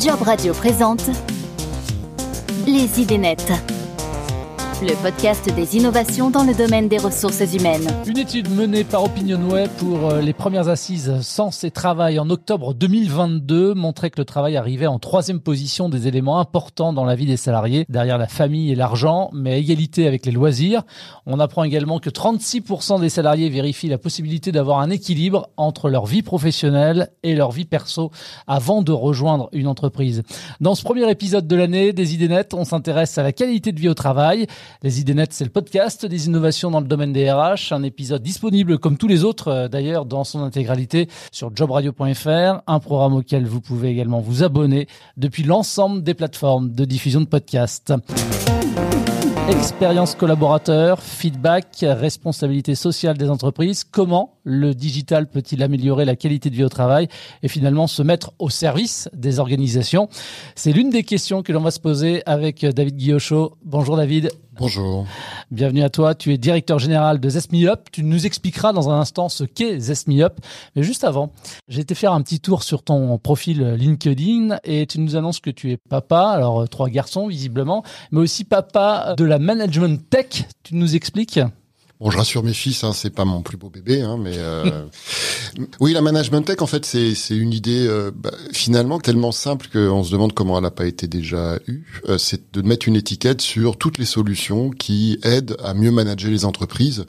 Job Radio présente Les idées nettes le podcast des innovations dans le domaine des ressources humaines. Une étude menée par OpinionWay pour euh, les premières assises Sens et Travail en octobre 2022 montrait que le travail arrivait en troisième position des éléments importants dans la vie des salariés, derrière la famille et l'argent, mais à égalité avec les loisirs. On apprend également que 36% des salariés vérifient la possibilité d'avoir un équilibre entre leur vie professionnelle et leur vie perso avant de rejoindre une entreprise. Dans ce premier épisode de l'année des idées nettes, on s'intéresse à la qualité de vie au travail. Les idées nettes, c'est le podcast des innovations dans le domaine des RH, un épisode disponible comme tous les autres euh, d'ailleurs dans son intégralité sur jobradio.fr, un programme auquel vous pouvez également vous abonner depuis l'ensemble des plateformes de diffusion de podcasts. Expérience collaborateur, feedback, responsabilité sociale des entreprises. Comment le digital peut-il améliorer la qualité de vie au travail et finalement se mettre au service des organisations? C'est l'une des questions que l'on va se poser avec David Guillochot. Bonjour David. Bonjour. Bienvenue à toi. Tu es directeur général de Zesme Up. Tu nous expliqueras dans un instant ce qu'est Zesme Up. Mais juste avant, j'ai été faire un petit tour sur ton profil LinkedIn et tu nous annonces que tu es papa. Alors, euh, trois garçons, visiblement, mais aussi papa de la management tech. Tu nous expliques? Bon, je rassure mes fils, hein, c'est pas mon plus beau bébé, hein, mais euh... oui, la management tech, en fait, c'est c'est une idée euh, bah, finalement tellement simple qu'on se demande comment elle n'a pas été déjà eue. Euh, c'est de mettre une étiquette sur toutes les solutions qui aident à mieux manager les entreprises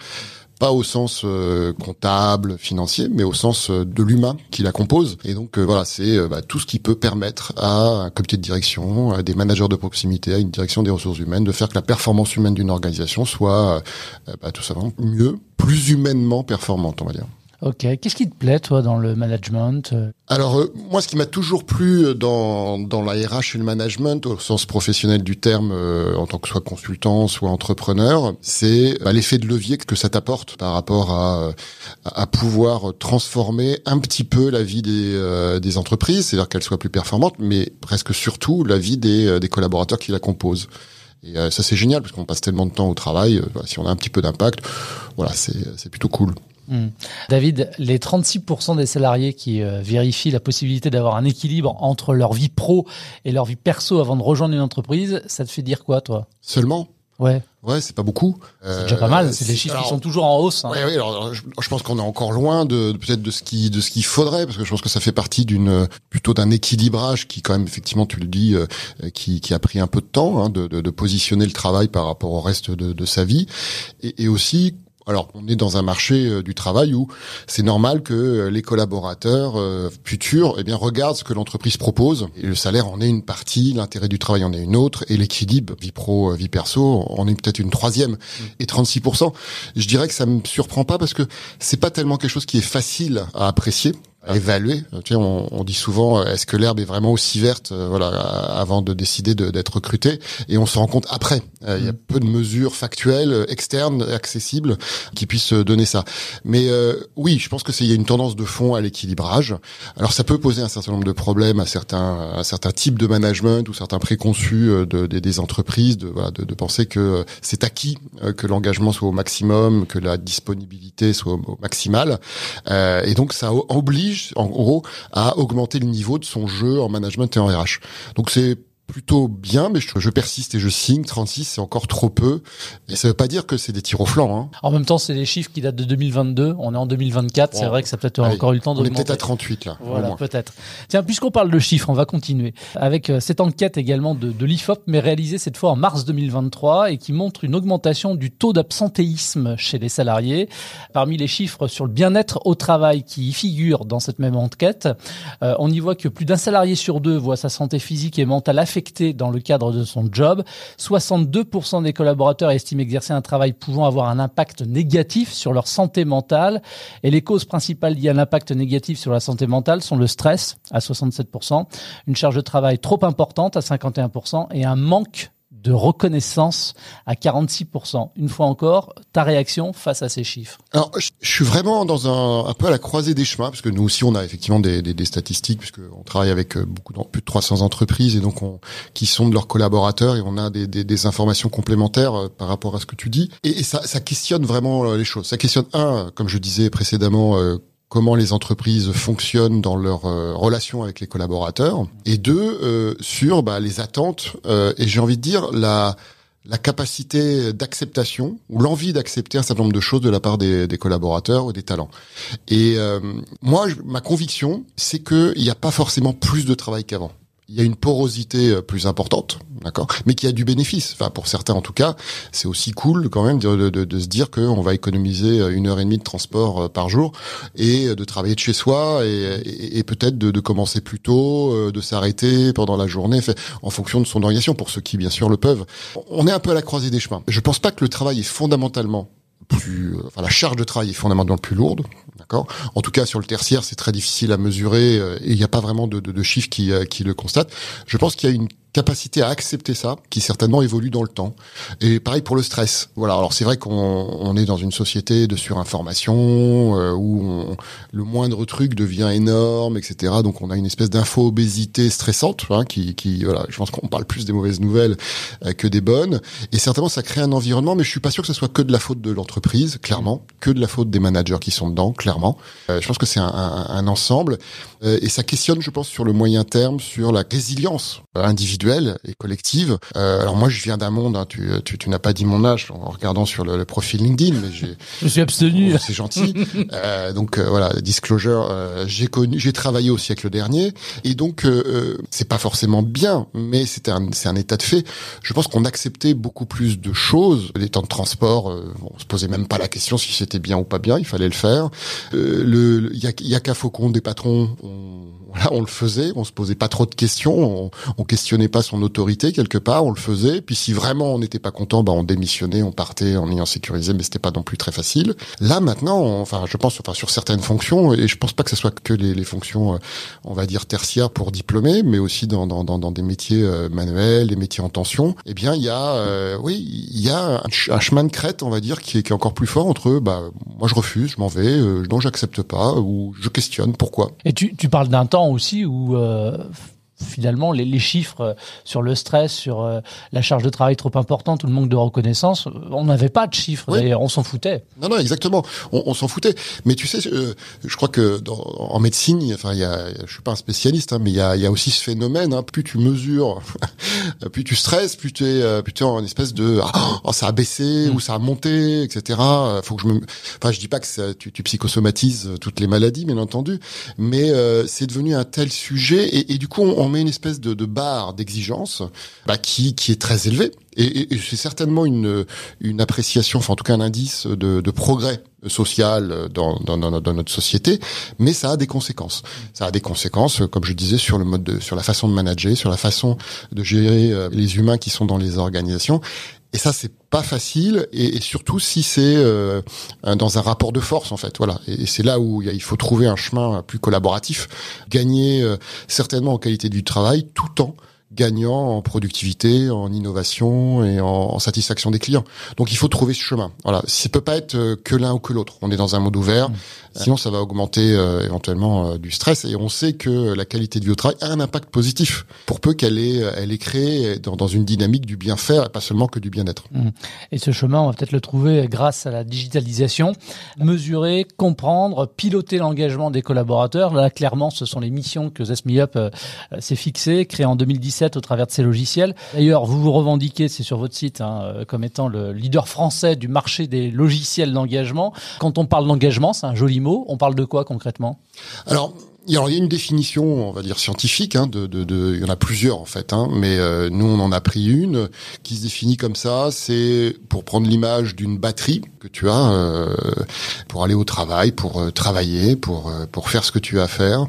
pas au sens euh, comptable, financier, mais au sens euh, de l'humain qui la compose. Et donc euh, voilà, c'est bah, tout ce qui peut permettre à un comité de direction, à des managers de proximité, à une direction des ressources humaines, de faire que la performance humaine d'une organisation soit bah, tout simplement mieux, plus humainement performante, on va dire. Ok. Qu'est-ce qui te plaît, toi, dans le management Alors, euh, moi, ce qui m'a toujours plu dans, dans la RH et le management, au sens professionnel du terme, euh, en tant que soit consultant, soit entrepreneur, c'est bah, l'effet de levier que ça t'apporte par rapport à, à pouvoir transformer un petit peu la vie des, euh, des entreprises, c'est-à-dire qu'elles soient plus performantes, mais presque surtout la vie des, des collaborateurs qui la composent. Et ça, c'est génial, parce qu'on passe tellement de temps au travail. si on a un petit peu d'impact, voilà, c'est plutôt cool. Hmm. David, les 36% des salariés qui euh, vérifient la possibilité d'avoir un équilibre entre leur vie pro et leur vie perso avant de rejoindre une entreprise, ça te fait dire quoi, toi? Seulement? Ouais. Ouais, c'est pas beaucoup. C'est déjà pas mal. C'est des chiffres qui sont toujours en hausse. Hein. Ouais, ouais, alors, je, pense qu'on est encore loin de, peut-être de ce qui de ce qu'il faudrait, parce que je pense que ça fait partie d'une plutôt d'un équilibrage qui, quand même, effectivement, tu le dis, euh, qui, qui a pris un peu de temps hein, de, de, de, positionner le travail par rapport au reste de, de sa vie, et, et aussi alors, on est dans un marché euh, du travail où c'est normal que euh, les collaborateurs euh, futurs eh bien, regardent ce que l'entreprise propose. Et le salaire en est une partie, l'intérêt du travail en est une autre, et l'équilibre vie pro, vie perso en est peut-être une troisième. Mmh. Et 36%, je dirais que ça me surprend pas parce que c'est pas tellement quelque chose qui est facile à apprécier à évaluer. Tu sais, on, on dit souvent, euh, est-ce que l'herbe est vraiment aussi verte, euh, voilà, avant de décider d'être recruté Et on se rend compte après. Euh, il y a mm. peu de mesures factuelles, externes, accessibles, qui puissent donner ça. Mais oui, je pense que c'est il y a une tendance de fond à l'équilibrage. Alors ça peut poser un certain nombre de problèmes à certains, à certains types de management ou certains préconçus de, des entreprises, de, voilà, de, de penser que c'est acquis que l'engagement soit au maximum, que la disponibilité soit au, maximal, et donc ça oblige en gros, à augmenter le niveau de son jeu en management et en RH. Donc c'est plutôt bien, mais je, persiste et je signe. 36, c'est encore trop peu. Et ça veut pas dire que c'est des tirs au flanc. Hein. En même temps, c'est des chiffres qui datent de 2022. On est en 2024. c'est vrai que ça peut-être encore eu le temps de. On est peut-être à 38 là. Voilà, peut-être. Tiens, puisqu'on parle de chiffres, on va continuer avec euh, cette enquête également de, de l'IFOP, mais réalisée cette fois en mars 2023 et qui montre une augmentation du taux d'absentéisme chez les salariés. Parmi les chiffres sur le bien-être au travail qui y figurent dans cette même enquête, euh, on y voit que plus d'un salarié sur deux voit sa santé physique et mentale affectée dans le cadre de son job. 62% des collaborateurs estiment exercer un travail pouvant avoir un impact négatif sur leur santé mentale. Et les causes principales liées à l'impact négatif sur la santé mentale sont le stress à 67%, une charge de travail trop importante à 51% et un manque de reconnaissance à 46%. Une fois encore, ta réaction face à ces chiffres? Alors, je, suis vraiment dans un, un peu à la croisée des chemins, parce que nous aussi, on a effectivement des, des, des statistiques, puisqu'on travaille avec euh, beaucoup, plus de 300 entreprises, et donc on, qui sont de leurs collaborateurs, et on a des, des, informations complémentaires euh, par rapport à ce que tu dis. Et, et ça, ça questionne vraiment euh, les choses. Ça questionne, un, comme je disais précédemment, comment les entreprises fonctionnent dans leur euh, relation avec les collaborateurs, et deux, euh, sur bah, les attentes, euh, et j'ai envie de dire la la capacité d'acceptation ou l'envie d'accepter un certain nombre de choses de la part des, des collaborateurs ou des talents. Et moi, ma conviction, c'est qu'il n'y a pas forcément plus de travail qu'avant il y a une porosité euh, plus importante, d'accord, mais qui a du bénéfice. Enfin, pour certains en tout cas, c'est aussi cool quand même de, se dire qu'on va économiser euh, une heure et demie de transport euh, par jour et de travailler de chez soi et, peut-être de, commencer plus tôt, de s'arrêter pendant la journée, en fonction de son organisation, pour ceux qui bien sûr le peuvent. On est un peu à la croisée des chemins. Je pense pas que le travail est fondamentalement plus, enfin la charge de travail est fondamentalement plus lourde, d'accord? En tout cas sur le tertiaire, c'est très difficile à mesurer et il n'y a pas vraiment de, chiffres qui, qui le constatent. Je pense qu'il y a une capacité à accepter ça, qui certainement évolue dans le temps. Et pareil pour le stress. Voilà. Alors c'est vrai qu'on on est dans une société de surinformation euh, où le moindre truc devient énorme, etc. Donc on a une espèce d'info-obésité stressante, hein, qui, qui, voilà. Je pense qu'on parle plus des mauvaises nouvelles euh, que des bonnes. Et certainement ça crée un environnement, mais je suis pas sûr que ce soit que de la faute de l'entreprise, clairement, que de la faute des managers qui sont dedans, clairement. Euh, je pense que c'est un, un, un, ensemble et ça questionne, je pense, sur le moyen terme, sur la résilience individuelle et collective. Euh, alors moi, je viens d'un monde. Hein, tu, tu, tu n'as pas dit mon âge en regardant sur le, le profil LinkedIn, mais j'ai. je suis abstenu. Oh, c'est gentil. euh, donc euh, voilà, disclosure. J'ai connu, j'ai travaillé au siècle dernier, et donc c'est pas forcément bien, mais c'était un, c'est un état de fait. Je pense qu'on acceptait beaucoup plus de choses. Les temps de transport, on se posait même pas la question si c'était bien ou pas bien. Il fallait le faire. le, il y a, y a qu'à Faucon des patrons. On, voilà, on le faisait. On se posait pas trop de questions. On, on questionnait pas son autorité quelque part, on le faisait. Puis si vraiment on n'était pas content, bah on démissionnait, on partait en ayant sécurisé, mais c'était pas non plus très facile. Là maintenant, enfin je pense, enfin sur certaines fonctions, et je pense pas que ce soit que les, les fonctions, euh, on va dire tertiaires pour diplômés, mais aussi dans, dans, dans, des métiers euh, manuels, des métiers en tension. Eh bien il y a, euh, oui, il y a un, chemin de crête, on va dire, qui est, qui est encore plus fort entre, bah moi je refuse, je m'en vais, euh, non j'accepte pas, ou je questionne pourquoi. Et tu, tu parles d'un temps aussi où finalement les, les, chiffres euh, sur le stress, sur euh, la charge de travail trop importante ou le manque de reconnaissance, on n'avait pas de chiffres. Oui. D'ailleurs, on s'en foutait. Non, non, exactement. On, on s'en foutait. Mais tu sais, euh, je crois que dans, en médecine, enfin, il y a, je suis pas un spécialiste, hein, mais il y a, il y a aussi ce phénomène. Hein, plus tu mesures, plus tu stresses, plus tu es, plus tu es en espèce de, oh, ça a baissé mmh. ou ça a monté, etc. Faut que je me, enfin, je dis pas que ça, tu, tu psychosomatises toutes les maladies, bien entendu, mais euh, c'est devenu un tel sujet et, et du coup, on, on met une espèce de, de barre d'exigence bah, qui, qui est très élevée. Et, et c'est certainement une, une appréciation, enfin en tout cas un indice de, de progrès social dans, dans, dans, notre société, mais ça a des conséquences. Ça a des conséquences, comme je disais, sur le mode, de, sur la façon de manager, sur la façon de gérer euh, les humains qui sont dans les organisations. Et ça, c'est pas facile, et, surtout si c'est euh, dans un rapport de force, en fait. Voilà. Et, et c'est là où il faut trouver un chemin plus collaboratif, gagner euh, certainement en qualité du travail, tout en gagnant en productivité, en innovation et en, en, satisfaction des clients. Donc il faut trouver ce chemin. Voilà, ça peut pas être euh, que l'un ou que l'autre. On est dans un mode ouvert. Mmh. Sinon, ça va augmenter euh, éventuellement euh, du stress. Et on sait que la qualité de vie au travail a un impact positif, pour peu qu'elle est, elle est créée dans, dans, une dynamique du bien faire et pas seulement que du bien-être. Mmh. Et ce chemin, on va peut-être le trouver grâce à la digitalisation. Mesurer, comprendre, piloter l'engagement des collaborateurs. Là, clairement, ce sont les missions que ZestMeUp euh, s'est fixées, créées en 2017 au travers de ces logiciels. D'ailleurs, vous vous revendiquez, c'est sur votre site, hein, euh, comme étant le leader français du marché des logiciels d'engagement. Quand on parle d'engagement, c'est un joli mot. On parle de quoi concrètement? Il y a une définition, on va dire scientifique, hein, de, de, de, il y en a plusieurs en fait, hein, mais euh, nous on en a pris une qui se définit comme ça. C'est pour prendre l'image d'une batterie que tu as euh, pour aller au travail, pour euh, travailler, pour euh, pour faire ce que tu as à faire.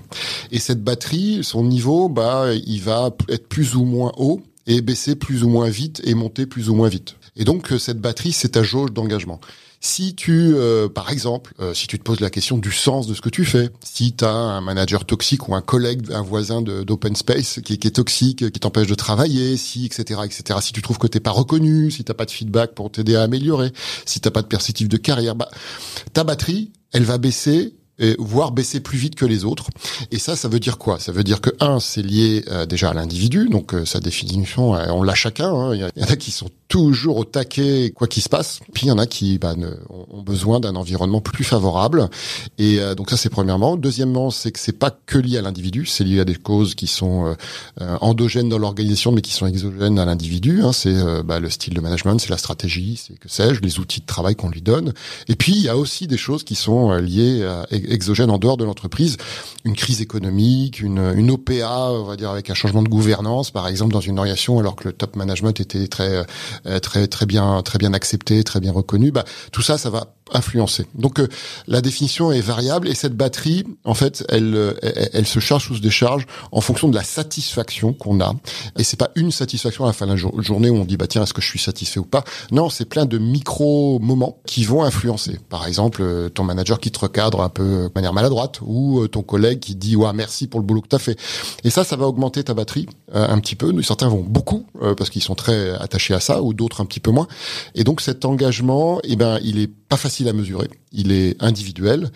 Et cette batterie, son niveau, bah, il va être plus ou moins haut et baisser plus ou moins vite et monter plus ou moins vite. Et donc cette batterie, c'est ta jauge d'engagement. Si tu, euh, par exemple, euh, si tu te poses la question du sens de ce que tu fais, si tu as un manager toxique ou un collègue, un voisin d'open space qui, est toxique, qui t'empêche de travailler, si, etc., etc., si tu trouves que t'es pas reconnu, si t'as pas de feedback pour t'aider à améliorer, si t'as pas de perspective de carrière, bah, ta batterie, elle va baisser et voire baisser plus vite que les autres. Et ça, ça veut dire quoi? Ça veut dire que un, c'est lié euh, déjà à l'individu, donc euh, sa définition, euh, on l'a chacun. Hein. Il y en a qui sont toujours au taquet quoi qu'il se passe. Puis il y en a qui bah, ont besoin d'un environnement plus favorable. Et euh, donc ça c'est premièrement. Deuxièmement, c'est que c'est pas que lié à l'individu, c'est lié à des causes qui sont euh, euh, endogènes dans l'organisation, mais qui sont exogènes à l'individu. Hein. C'est bah, le style de management, c'est la stratégie, c'est que sais-je, les outils de travail qu'on lui donne. Et puis il y a aussi des choses qui sont liées à, exogènes en dehors de l'entreprise. Une crise économique, une, une OPA, on va dire avec un changement de gouvernance, par exemple dans une organisation, alors que le top management était très euh, très très bien très bien accepté, très bien reconnu, bah tout ça ça va influencer. Donc euh, la définition est variable et cette batterie en fait elle, elle, se charge ou se décharge en fonction de la satisfaction qu'on a et c'est pas une satisfaction à la fin de la journée où on dit bah tiens est-ce que je suis satisfait ou pas? Non, c'est plein de micro moments qui vont influencer. Par exemple, euh, ton manager qui te recadre un peu de manière maladroite ou ton collègue qui dit ouais merci pour le boulot que tu as fait. Et ça ça va augmenter ta batterie un petit peu. Certains vont beaucoup parce qu'ils sont très attachés à ça ou d'autres un petit peu moins. Et donc cet engagement, eh ben, il est pas facile à mesurer. Il est individuel,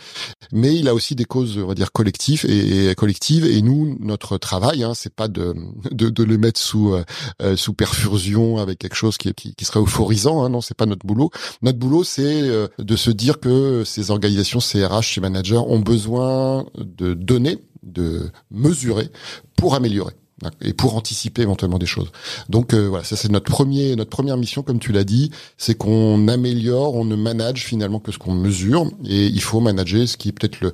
mais il a aussi des causes, on va dire, collectives et, collectives. Et nous, notre travail, hein, c'est pas de, de, de le mettre sous euh, sous perfusion avec quelque chose qui, qui, qui serait euphorisant. Hein, non, c'est pas notre boulot. Notre boulot, c'est euh, de se dire que ces organisations, ces RH, ces managers ont besoin de donner, de mesurer pour améliorer et pour anticiper éventuellement des choses. Donc euh, voilà, ça c'est notre premier notre première mission comme tu l'as dit, c'est qu'on améliore, on ne manage finalement que ce qu'on mesure et il faut manager ce qui est peut-être le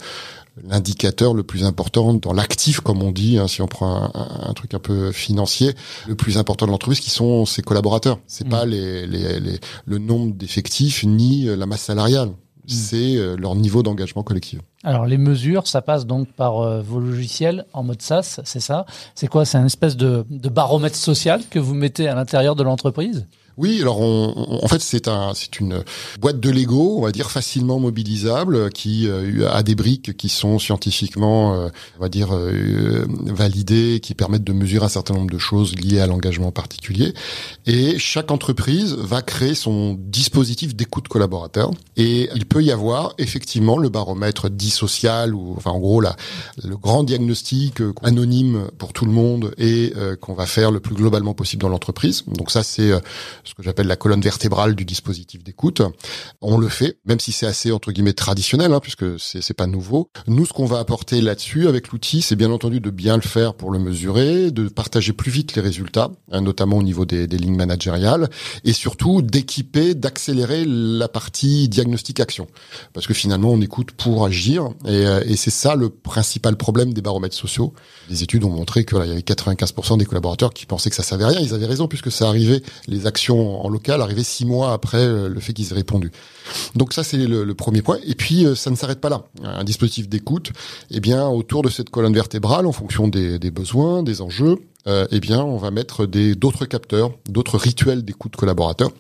l'indicateur le plus important dans l'actif, comme on dit, hein, si on prend un, truc un peu financier, le plus important de l'entreprise, qui sont ses collaborateurs. C'est mmh. pas les, les, les, le nombre d'effectifs ni la masse salariale. Mm. c'est euh, leur niveau d'engagement collectif. Alors les mesures, ça passe donc par euh, vos logiciels en mode SaaS, c'est ça? C'est quoi? C'est un espèce de, de baromètre social que vous mettez à l'intérieur de l'entreprise? Oui, alors on, en fait c'est un c'est une boîte de Lego, on va dire facilement mobilisable, qui euh, a des briques qui sont scientifiquement, euh, on va dire euh, validées, qui permettent de mesurer un certain nombre de choses liées à l'engagement particulier. Et chaque entreprise va créer son dispositif d'écoute collaborateur. Et il peut y avoir effectivement le baromètre dit social ou enfin en gros la le grand diagnostic anonyme pour tout le monde et qu'on va faire le plus globalement possible dans l'entreprise. Donc ça c'est ce que j'appelle la colonne vertébrale du dispositif d'écoute. On le fait, même si c'est assez entre guillemets traditionnel, hein, puisque c'est c'est pas nouveau. Nous, ce qu'on va apporter là-dessus avec l'outil, c'est bien entendu de bien le faire pour le mesurer, de partager plus vite les résultats, hein, notamment au niveau des, lignes managériales, et surtout d'équiper, d'accélérer la partie diagnostic action, parce que finalement on écoute pour agir, et, euh, et c'est ça le principal problème des baromètres sociaux. Les études ont montré qu'il y avait 95% des collaborateurs qui pensaient que ça savait rien. Ils avaient raison puisque ça arrivait les actions en local arrivait six mois après euh, le fait qu'ils aient répondu. Donc ça c'est le, premier point. Et puis euh, ça ne s'arrête pas là. Un dispositif d'écoute, eh bien autour de cette colonne vertébrale, en fonction des, besoins, des enjeux, euh, eh bien on va mettre des d'autres capteurs, d'autres rituels d'écoute collaborateurs.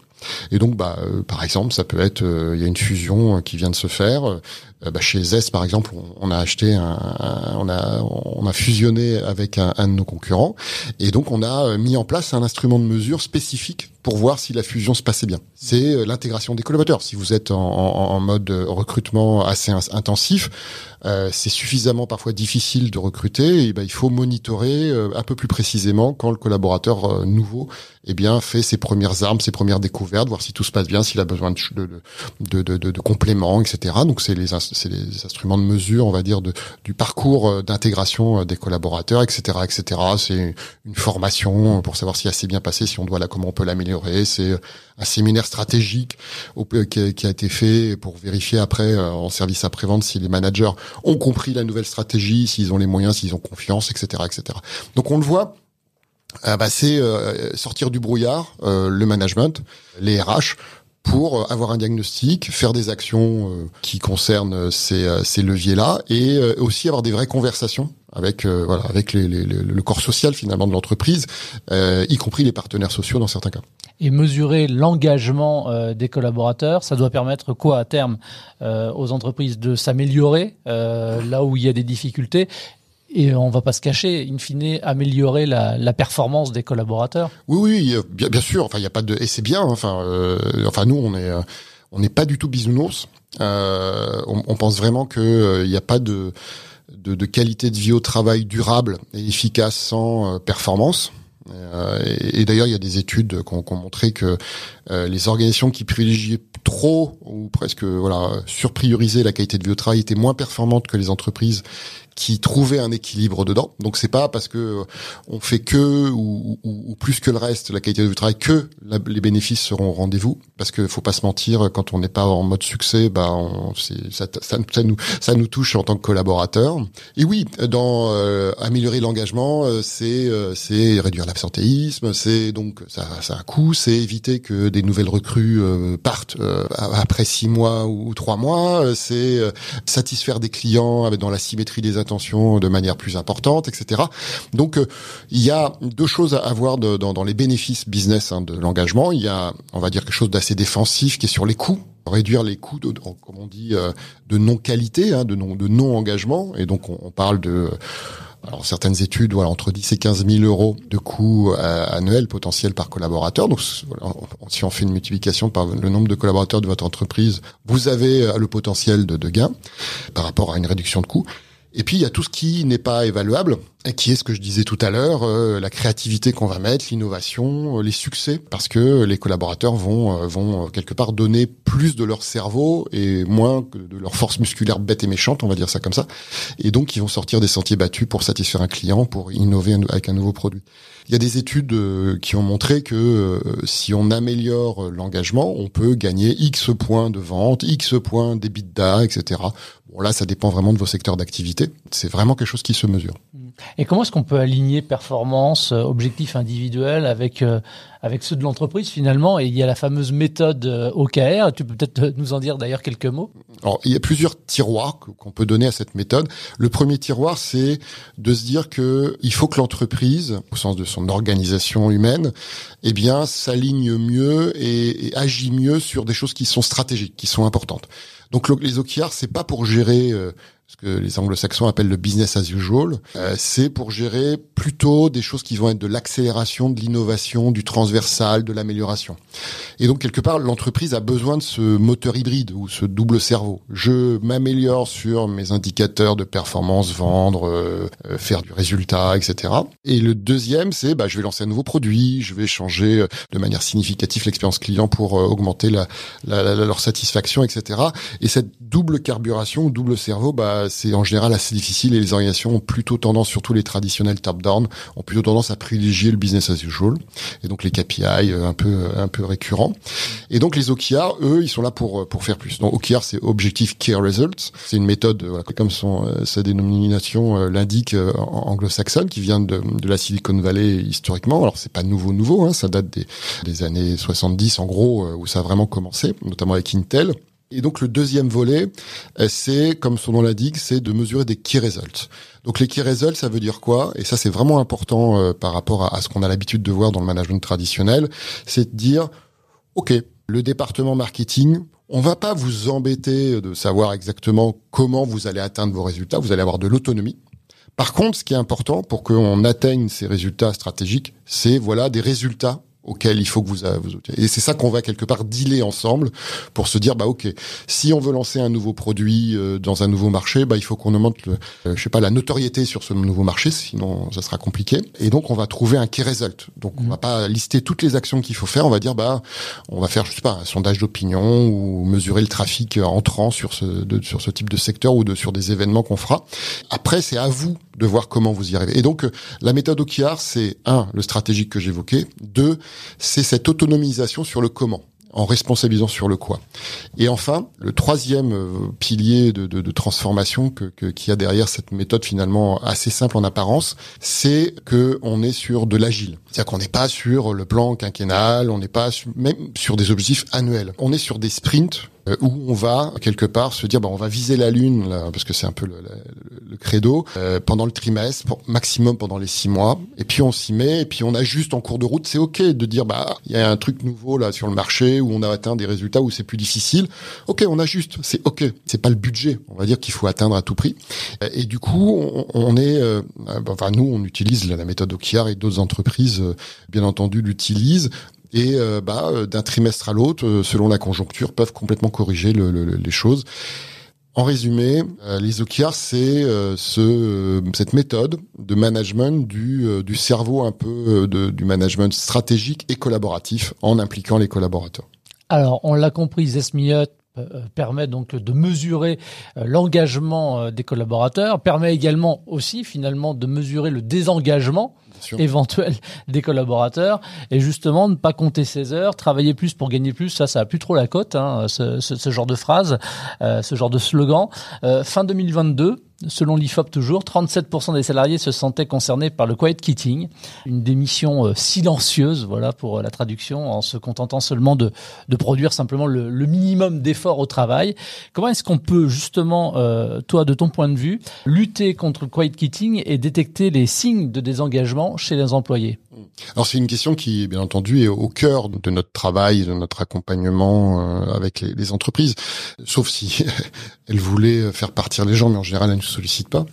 Et donc, bah, par exemple, ça peut être, il y a une fusion qui vient de se faire. Bah, chez Zest, par exemple, on, a acheté, un, on a, on a fusionné avec un, un, de nos concurrents, et donc on a mis en place un instrument de mesure spécifique pour voir si la fusion se passait bien. C'est euh, l'intégration des collaborateurs. Si vous êtes en, en, mode recrutement assez intensif, euh, c'est suffisamment parfois difficile de recruter. Et ben, il faut monitorer euh, un peu plus précisément quand le collaborateur euh, nouveau eh bien fait ses premières armes, ses premières découvertes, voir si tout se passe bien, s'il a besoin de, de, de, de, de compléments, etc. Donc c'est les, c'est les instruments de mesure, on va dire, de, du parcours d'intégration des collaborateurs, etc., etc. C'est une formation pour savoir si assez bien passé, si on doit là, comment on peut l'améliorer c'est un séminaire stratégique qui a été fait pour vérifier après euh, en service après-vente si les managers ont compris la nouvelle stratégie, s'ils ont les moyens, s'ils ont confiance, etc., etc. Donc on le voit. Euh, bah, c'est euh, sortir du brouillard, le management, les RH, pour avoir un diagnostic, faire des actions qui concernent ces, ces leviers-là, et aussi avoir des vraies conversations avec voilà avec les, le corps social finalement de l'entreprise, y compris les partenaires sociaux dans certains cas et mesurer l'engagement euh, des collaborateurs. Ça doit permettre quoi à terme euh, aux entreprises de s'améliorer euh, là où il y a des difficultés? Et on va pas se cacher, in fine, améliorer la, la performance des collaborateurs. Oui, oui, bien, sûr. Enfin, il y a pas de et c'est bien. Enfin, enfin nous, on est on n'est pas du tout bisounours. On, on, pense vraiment que il n'y a pas de, de, de qualité de vie au travail durable et efficace sans performance. et, d'ailleurs, il y a des études qui ont, montré que les organisations qui privilégiaient trop ou presque voilà surpriorisaient la qualité de vie au travail étaient moins performantes que les entreprises qui trouvaient un équilibre dedans. Donc c'est pas parce que euh, on fait que ou, ou, plus que le reste la qualité du travail que les bénéfices seront au rendez-vous. Parce que faut pas se mentir, quand on n'est pas en mode succès, bah on, ça, ça, ça, nous ça nous touche en tant que collaborateur. Et oui, dans euh, améliorer l'engagement, euh, c'est c'est réduire l'absentéisme, c'est donc ça, ça a un coût, c'est éviter que des nouvelles recrues partent après six mois ou trois mois, c'est satisfaire des clients dans la symétrie des attention de manière plus importante, etc. Donc euh, il y a deux choses à voir dans, les bénéfices business hein, de l'engagement. Il y a, on va dire, quelque chose d'assez défensif qui est sur les coûts réduire les coûts de, comme on dit euh, de non qualité hein, de non de non et donc on, parle de alors certaines études voilà entre 10 et 15 000 euros de coûts euh, annuels potentiels par collaborateur donc si on fait une multiplication par le nombre de collaborateurs de votre entreprise vous avez le potentiel de, de gain par rapport à une réduction de coûts et puis il y a tout ce qui n'est pas évaluable, qui est ce que je disais tout à l'heure, euh, la créativité qu'on va mettre, l'innovation, euh, les succès, parce que les collaborateurs vont euh, vont quelque part donner plus de leur cerveau et moins que de leur force musculaire bête et méchante, on va dire ça comme ça. Et donc ils vont sortir des sentiers battus pour satisfaire un client, pour innover avec un nouveau produit. Il y a des études qui ont montré que si on améliore l'engagement, on peut gagner X points de vente, X points d'EBITDA, etc. Bon, là, ça dépend vraiment de vos secteurs d'activité. C'est vraiment quelque chose qui se mesure. Et comment est-ce qu'on peut aligner performance, euh, objectifs individuels avec euh, avec ceux de l'entreprise finalement? Et il y a la fameuse méthode euh, OKR. Tu peux peut-être nous en dire d'ailleurs quelques mots? Alors, il y a plusieurs tiroirs qu'on peut donner à cette méthode. Le premier tiroir, c'est de se dire que il faut que l'entreprise, au sens de son organisation humaine, eh bien, s'aligne mieux et, et agit mieux sur des choses qui sont stratégiques, qui sont importantes. Donc les OKR, c'est pas pour gérer euh, ce que les anglo-saxons appellent le business as usual, euh, c'est pour gérer plutôt des choses qui vont être de l'accélération, de l'innovation, du transversal, de l'amélioration. Et donc quelque part, l'entreprise a besoin de ce moteur hybride ou ce double cerveau. Je m'améliore sur mes indicateurs de performance, vendre, euh, euh, faire du résultat, etc. Et le deuxième, c'est bah, je vais lancer un nouveau produit, je vais changer de manière significative l'expérience client pour augmenter la, la, leur satisfaction, etc. Et cette double carburation, double cerveau, bah c'est en général assez difficile et les organisations ont plutôt tendance, surtout les traditionnels top-down, ont plutôt tendance à privilégier le business as usual et donc les KPI euh, un peu euh, un peu récurrents. Et donc les OKR, eux, ils sont là pour euh, pour faire plus. Donc OKR, c'est Objective Key Results. C'est une méthode, comme son sa dénomination l'indique, anglo-saxonne, qui vient de, de la Silicon Valley historiquement. Alors c'est pas nouveau nouveau, hein, ça date des, des années 70 en gros où ça a vraiment commencé, notamment avec Intel. Et donc le deuxième volet, euh, c'est, comme son nom l'indique, c'est de mesurer des key results. Donc les key results, ça veut dire quoi? Et ça, c'est vraiment important euh, par rapport à, ce qu'on a l'habitude de voir dans le management traditionnel, c'est de dire, OK, le département marketing, on va pas vous embêter de savoir exactement comment vous allez atteindre vos résultats, vous allez avoir de l'autonomie. Par contre, ce qui est important pour qu'on atteigne ces résultats stratégiques, c'est voilà des résultats auquel il faut que vous, vous et c'est ça qu'on va quelque part dealer ensemble pour se dire bah ok si on veut lancer un nouveau produit euh, dans un nouveau marché bah il faut qu'on augmente le, euh, je sais pas la notoriété sur ce nouveau marché sinon ça sera compliqué. Et donc on va trouver un key result. Donc on mmh. va pas lister toutes les actions qu'il faut faire. On va dire bah on va faire je sais pas un sondage d'opinion ou mesurer le trafic entrant sur ce de, sur ce type de secteur ou de sur des événements qu'on fera. Après c'est à vous de voir comment vous y arrivez et donc euh, la méthode OKR c'est un le stratégique que j'évoquais deux c'est cette autonomisation sur le comment en responsabilisant sur le quoi. Et enfin, le troisième euh, pilier de, de, de transformation que, que, qu'il y a derrière cette méthode finalement assez simple en apparence, c'est que on est sur de l'agile. C'est-à-dire qu'on n'est pas sur le plan quinquennal, on n'est pas même sur des objectifs annuels. On est sur des sprints où on va quelque part se dire bah on va viser la lune là, parce que c'est un peu le, le, credo euh, pendant le trimestre pour, maximum pendant les six mois. Et puis on s'y met et puis on ajuste en cours de route. C'est ok de dire bah il y a un truc nouveau là sur le marché où on a atteint des résultats où c'est plus difficile. Ok on ajuste. C'est ok. C'est pas le budget on va dire qu'il faut atteindre à tout prix. Et du coup on, on est euh, enfin nous on utilise la méthode OKR et d'autres entreprises bien entendu l'utilisent et euh, bah, euh, d'un trimestre à l'autre, euh, selon la conjoncture, peuvent complètement corriger le, les choses. En résumé, OKR, c'est ce, cette méthode de management du, cerveau un peu du management stratégique et collaboratif en impliquant les collaborateurs. Alors, on l'a compris, Zesmiot permet donc de mesurer l'engagement des collaborateurs, permet également aussi finalement de mesurer le désengagement éventuel des collaborateurs et justement ne pas compter ses heures, travailler plus pour gagner plus, ça ça a plus trop la cote, hein, ce, genre de phrase, euh, ce genre de slogan. Euh, fin 2022, Selon l'IFOP toujours, 37% des salariés se sentaient concernés par le quiet quitting, une démission euh, silencieuse, voilà pour euh, la traduction, en se contentant seulement de, de produire simplement le, minimum d'efforts au travail. Comment est-ce qu'on peut justement, euh, toi, de ton point de vue, lutter contre le quiet quitting et détecter les signes de désengagement chez les employés? Alors c'est une question qui, bien entendu, est au cœur de notre travail, de notre accompagnement euh, avec les, les, entreprises, sauf si elle voulait faire partir les gens, mais en général, elle ne sollicite pas.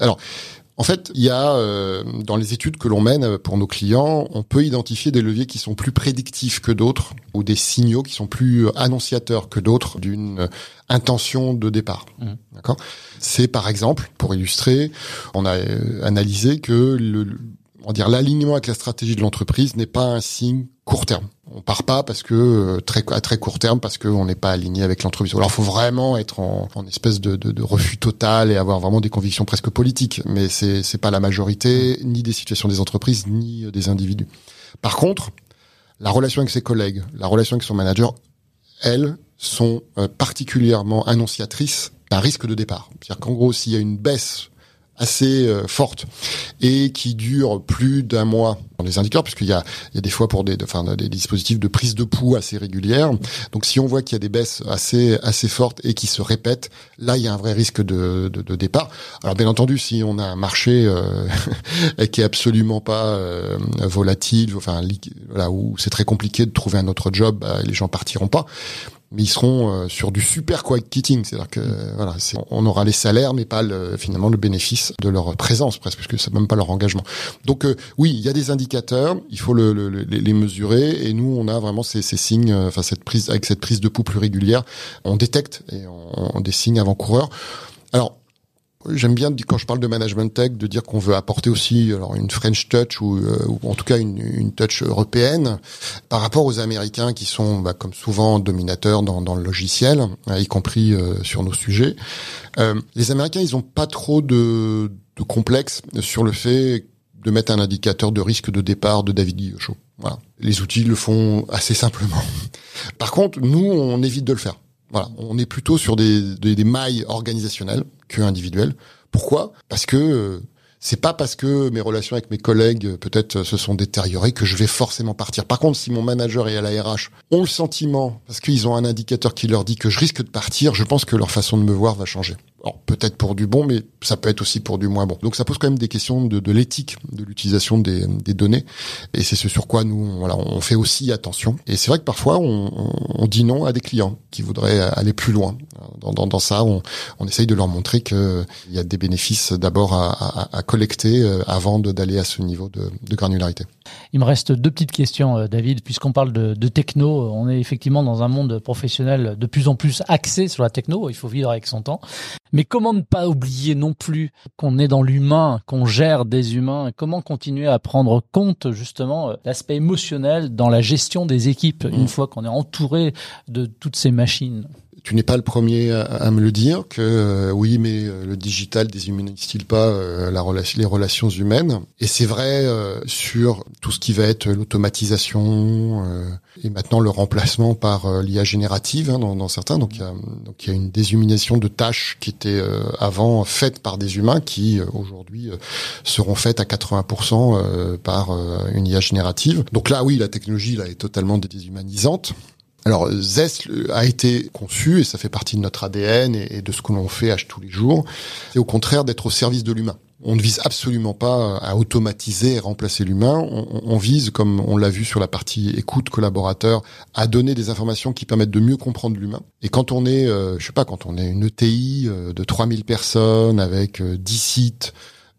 Alors, en fait, il y a euh, dans les études que l'on mène pour nos clients, on peut identifier des leviers qui sont plus prédictifs que d'autres ou des signaux qui sont plus annonciateurs que d'autres d'une intention de départ. Mmh. D'accord? C'est par exemple, pour illustrer, on a euh, analysé que le, on dire l'alignement avec la stratégie de l'entreprise n'est pas un signe court terme. On part pas parce que euh, très à très court terme parce qu'on n'est pas aligné avec l'entreprise. Alors, faut vraiment être en, en espèce de, de, de, refus total et avoir vraiment des convictions presque politiques. Mais c'est c'est pas la majorité ni des situations des entreprises ni des individus. Par contre, la relation avec ses collègues, la relation avec son manager, elles sont euh, particulièrement annonciatrices d'un risque de départ. C'est-à-dire qu'en gros, s'il y a une baisse assez euh, forte et qui dure plus d'un mois dans les indicateurs, puisqu'il y a, il y a des fois pour des, enfin, des dispositifs de prise de pouls assez régulières. Donc, si on voit qu'il y a des baisses assez assez fortes et qui se répètent, là, il y a un vrai risque de, de, de départ. Alors, bien entendu, si on a un marché euh, qui est absolument pas euh, volatile, enfin, voilà, où c'est très compliqué de trouver un autre job, bah, les gens partiront pas mais ils seront euh, sur du super quiet quitting, c'est-à-dire que euh, voilà, on aura les salaires, mais pas le, finalement le bénéfice de leur présence presque, puisque c'est même pas leur engagement. Donc euh, oui, il y a des indicateurs, il faut le, le, les, mesurer, et nous on a vraiment ces, ces signes, enfin cette prise avec cette prise de pouls plus régulière, on détecte et on, on avant-coureurs. Alors J'aime bien quand je parle de management tech de dire qu'on veut apporter aussi alors une French touch ou, euh, ou en tout cas une, une, touch européenne par rapport aux Américains qui sont bah, comme souvent dominateurs dans, dans le logiciel, hein, y compris euh, sur nos sujets. Euh, les Américains, ils ont pas trop de, de complexe sur le fait de mettre un indicateur de risque de départ de David Guillochot. Voilà. Les outils le font assez simplement. Par contre, nous, on évite de le faire. Voilà, on est plutôt sur des, des mailles organisationnelles que individuelles. Pourquoi? Parce que euh, c'est pas parce que mes relations avec mes collègues euh, peut-être se sont détériorées que je vais forcément partir. Par contre, si mon manager et à la RH ont le sentiment, parce qu'ils ont un indicateur qui leur dit que je risque de partir, je pense que leur façon de me voir va changer peut-être pour du bon, mais ça peut être aussi pour du moins bon. Donc ça pose quand même des questions de, de l'éthique de l'utilisation des, des, données, et c'est ce sur quoi nous, voilà, on fait aussi attention. Et c'est vrai que parfois on, on, dit non à des clients qui voudraient aller plus loin. Dans, dans, dans ça, on, on essaye de leur montrer qu'il y a des bénéfices d'abord à, à, à, collecter euh, avant d'aller à ce niveau de, de granularité. Il me reste deux petites questions, euh, David, puisqu'on parle de, de, techno. On est effectivement dans un monde professionnel de plus en plus axé sur la techno. Il faut vivre avec son temps. Mais comment ne pas oublier non plus qu'on est dans l'humain, qu'on gère des humains Comment continuer à prendre compte justement euh, l'aspect émotionnel dans la gestion des équipes une mmh. fois qu'on est entouré de toutes ces machines? Tu n'es pas le premier à, me le dire que euh, oui, mais euh, le digital déshumanise-t-il pas euh, la les relations humaines? Et c'est vrai sur tout ce qui va être l'automatisation et maintenant le remplacement par l'IA générative hein, dans, dans, certains. Donc il y a donc il y a une déshumanisation de tâches qui étaient avant faites par des humains qui aujourd'hui seront faites à 80% par une IA générative. Donc là, oui, la technologie là est totalement déshumanisante. Alors Zest a été conçu, et ça fait partie de notre ADN et de ce que l'on fait tous les jours, c'est au contraire d'être au service de l'humain. On ne vise absolument pas à automatiser et remplacer l'humain. On, vise, comme on l'a vu sur la partie écoute collaborateur, à donner des informations qui permettent de mieux comprendre l'humain. Et quand on est, euh, je sais pas, quand on est une ETI euh, de 3000 personnes avec euh, 10 sites,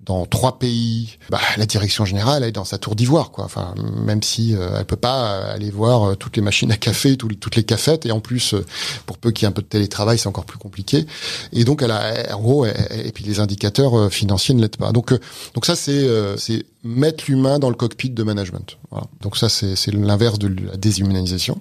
dans trois pays, bah, la direction générale elle est dans sa tour d'ivoire, quoi. Enfin, même si euh, elle peut pas aller voir euh, toutes les machines à café, toutes les cafettes, et en plus, euh, pour peu qu'il y ait un peu de télétravail, c'est encore plus compliqué. Et donc, elle a, en gros, et puis les indicateurs financiers ne l'aident pas. Donc, donc ça, c'est c'est mettre l'humain dans le cockpit de management. Voilà. Donc ça, c'est l'inverse de la déshumanisation.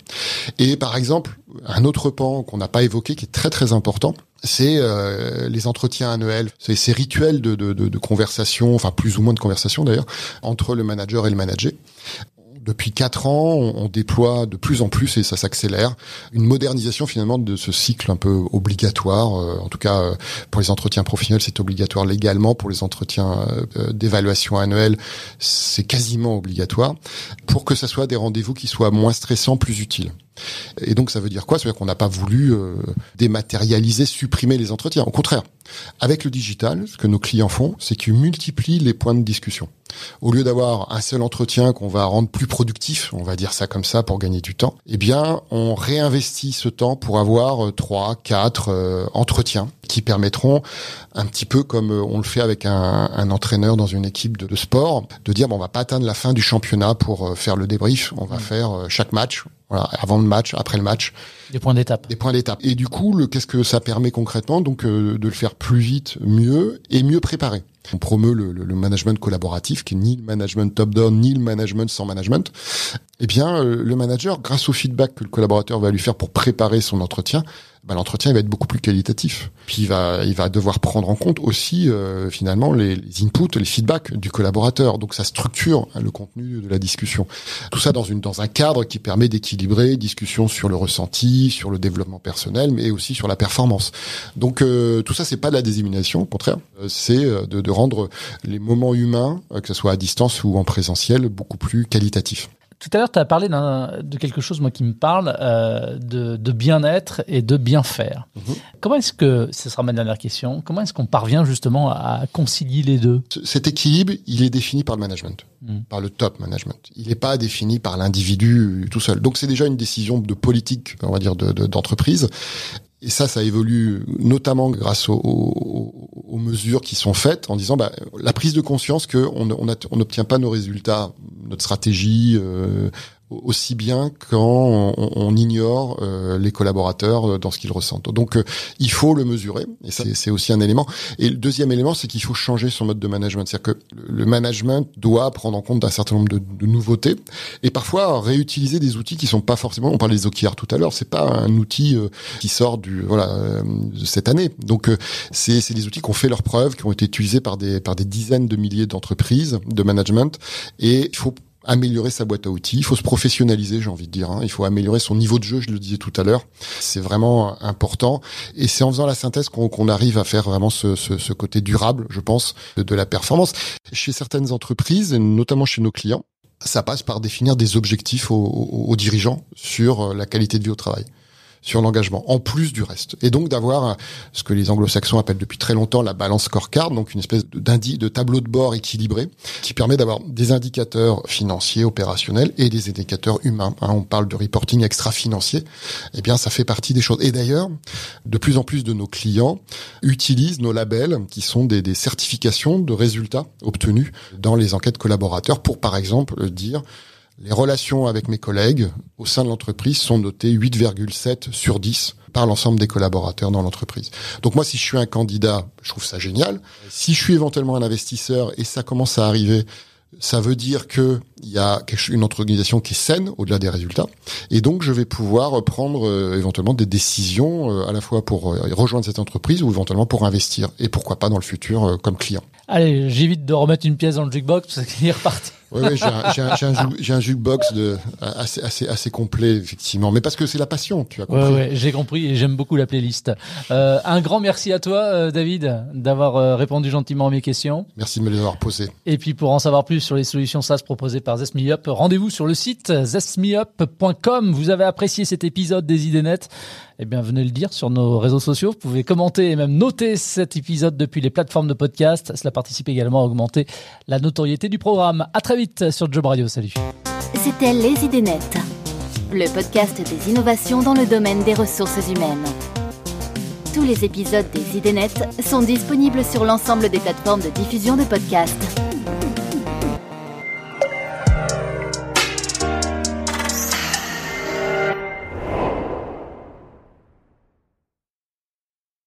Et par exemple, un autre pan qu'on n'a pas évoqué, qui est très très important, c'est euh, les entretiens annuels, c'est ces rituels de, de, de, de, conversation, enfin plus ou moins de conversation d'ailleurs, entre le manager et le manager depuis quatre ans, on, déploie de plus en plus et ça s'accélère une modernisation finalement de ce cycle un peu obligatoire. Euh, en tout cas, euh, pour les entretiens professionnels, c'est obligatoire légalement. Pour les entretiens euh, d'évaluation annuelle, c'est quasiment obligatoire pour que ça soit des rendez-vous qui soient moins stressants, plus utiles. Et donc ça veut dire quoi? Ça veut dire qu'on n'a pas voulu dématérialiser, supprimer les entretiens. Au contraire, avec le digital, ce que nos clients font, c'est qu'ils multiplient les points de discussion. Au lieu d'avoir un seul entretien qu'on va rendre plus productif, on va dire ça comme ça pour gagner du temps, eh bien, on réinvestit ce temps pour avoir euh, trois, quatre euh, entretiens qui permettront un petit peu comme euh, on le fait avec un, entraîneur dans une équipe de, sport, de dire bon, on va pas atteindre la fin du championnat pour faire le débrief, on va mmh. faire chaque match, voilà, avant le match, après le match. Des points d'étape. Des points d'étape. Et du coup, qu'est-ce que ça permet concrètement? Donc, de le faire plus vite, mieux et mieux préparé. On promeut le, le, management collaboratif, qui est ni le management top-down, ni le management sans management. Eh bien, euh, le manager, grâce au feedback que le collaborateur va lui faire pour préparer son entretien, bah, l'entretien va être beaucoup plus qualitatif. Puis il va, il va devoir prendre en compte aussi euh, finalement les, les, inputs, les feedbacks du collaborateur. Donc ça structure hein, le contenu de la discussion. Tout ça dans une dans un cadre qui permet d'équilibrer discussion sur le ressenti, sur le développement personnel, mais aussi sur la performance. Donc euh, tout ça c'est pas de la désimination, au contraire, euh, c'est de, de rendre les moments humains, que ce soit à distance ou en présentiel, beaucoup plus qualitatifs. Tout à l'heure, tu as parlé de quelque chose, moi, qui me parle, euh, de, de bien-être et de bien faire. Mhm. Comment est-ce que, ce sera ma dernière question, comment est-ce qu'on parvient justement à concilier les deux? Cet équilibre, il est défini par le management, mhm. par le top management. Il n'est pas défini par l'individu tout seul. Donc c'est déjà une décision de politique, on va dire, d'entreprise. De, et ça, ça évolue notamment grâce aux, aux, aux, mesures qui sont faites en disant bah, la prise de conscience qu'on n'obtient pas nos résultats, notre stratégie, euh, aussi bien quand on, ignore euh, les collaborateurs euh, dans ce qu'ils ressentent. Donc euh, il faut le mesurer, et c'est aussi un élément. Et le deuxième élément, c'est qu'il faut changer son mode de management. C'est-à-dire que le management doit prendre en compte un certain nombre de, de, nouveautés, et parfois réutiliser des outils qui sont pas forcément. On parlait des OKR tout à l'heure, c'est pas un outil qui sort du voilà de cette année. Donc c'est des outils qui ont fait leurs preuves, qui ont été utilisés par des par des dizaines de milliers d'entreprises de management, et il faut améliorer sa boîte à outils. Il faut se professionnaliser, j'ai envie de dire. Hein. Il faut améliorer son niveau de jeu, je le disais tout à l'heure. C'est vraiment important. Et c'est en faisant la synthèse qu'on arrive à faire vraiment ce, ce, ce, côté durable, je pense, de, la performance. Chez certaines entreprises, notamment chez nos clients, ça passe par définir des objectifs aux, aux, dirigeants sur la qualité de vie au travail sur l'engagement, en plus du reste. Et donc d'avoir ce que les anglo-saxons appellent depuis très longtemps la balance scorecard, donc une espèce d'indice, de tableau de bord équilibré, qui permet d'avoir des indicateurs financiers, opérationnels et des indicateurs humains. Hein, on parle de reporting extra-financier. Eh bien, ça fait partie des choses. Et d'ailleurs, de plus en plus de nos clients utilisent nos labels, qui sont des, des certifications de résultats obtenus dans les enquêtes collaborateurs, pour par exemple dire les relations avec mes collègues au sein de l'entreprise sont notées 8,7 sur 10 par l'ensemble des collaborateurs dans l'entreprise. Donc moi, si je suis un candidat, je trouve ça génial. Si je suis éventuellement un investisseur et ça commence à arriver, ça veut dire que il y a une organisation qui est saine au-delà des résultats, et donc je vais pouvoir prendre euh, éventuellement des décisions euh, à la fois pour euh, rejoindre cette entreprise ou éventuellement pour investir et pourquoi pas dans le futur comme client. Allez, j'évite de remettre une pièce dans le jukebox parce qu'il est reparti. Oui, oui j'ai un, un, jukebox de, assez, assez, assez complet, effectivement. Mais parce que c'est la passion, tu as compris. Oui, j'ai compris et j'aime beaucoup la playlist. Euh, un grand merci à toi, euh, David, d'avoir euh, répondu gentiment à mes questions. Merci de me les avoir posées. Et puis, pour en savoir plus sur les solutions SaaS proposées par ZestMeUp, rendez-vous sur le site zestmeup.com. Vous avez apprécié cet épisode des idées nettes eh bien, venez le dire sur nos réseaux sociaux. Vous pouvez commenter et même noter cet épisode depuis les plateformes de podcast. Cela participe également à augmenter la notoriété du programme. À très vite sur Job Radio. Salut. C'était Les Idées Nettes, le podcast des innovations dans le domaine des ressources humaines. Tous les épisodes des Idées Net sont disponibles sur l'ensemble des plateformes de diffusion de podcasts.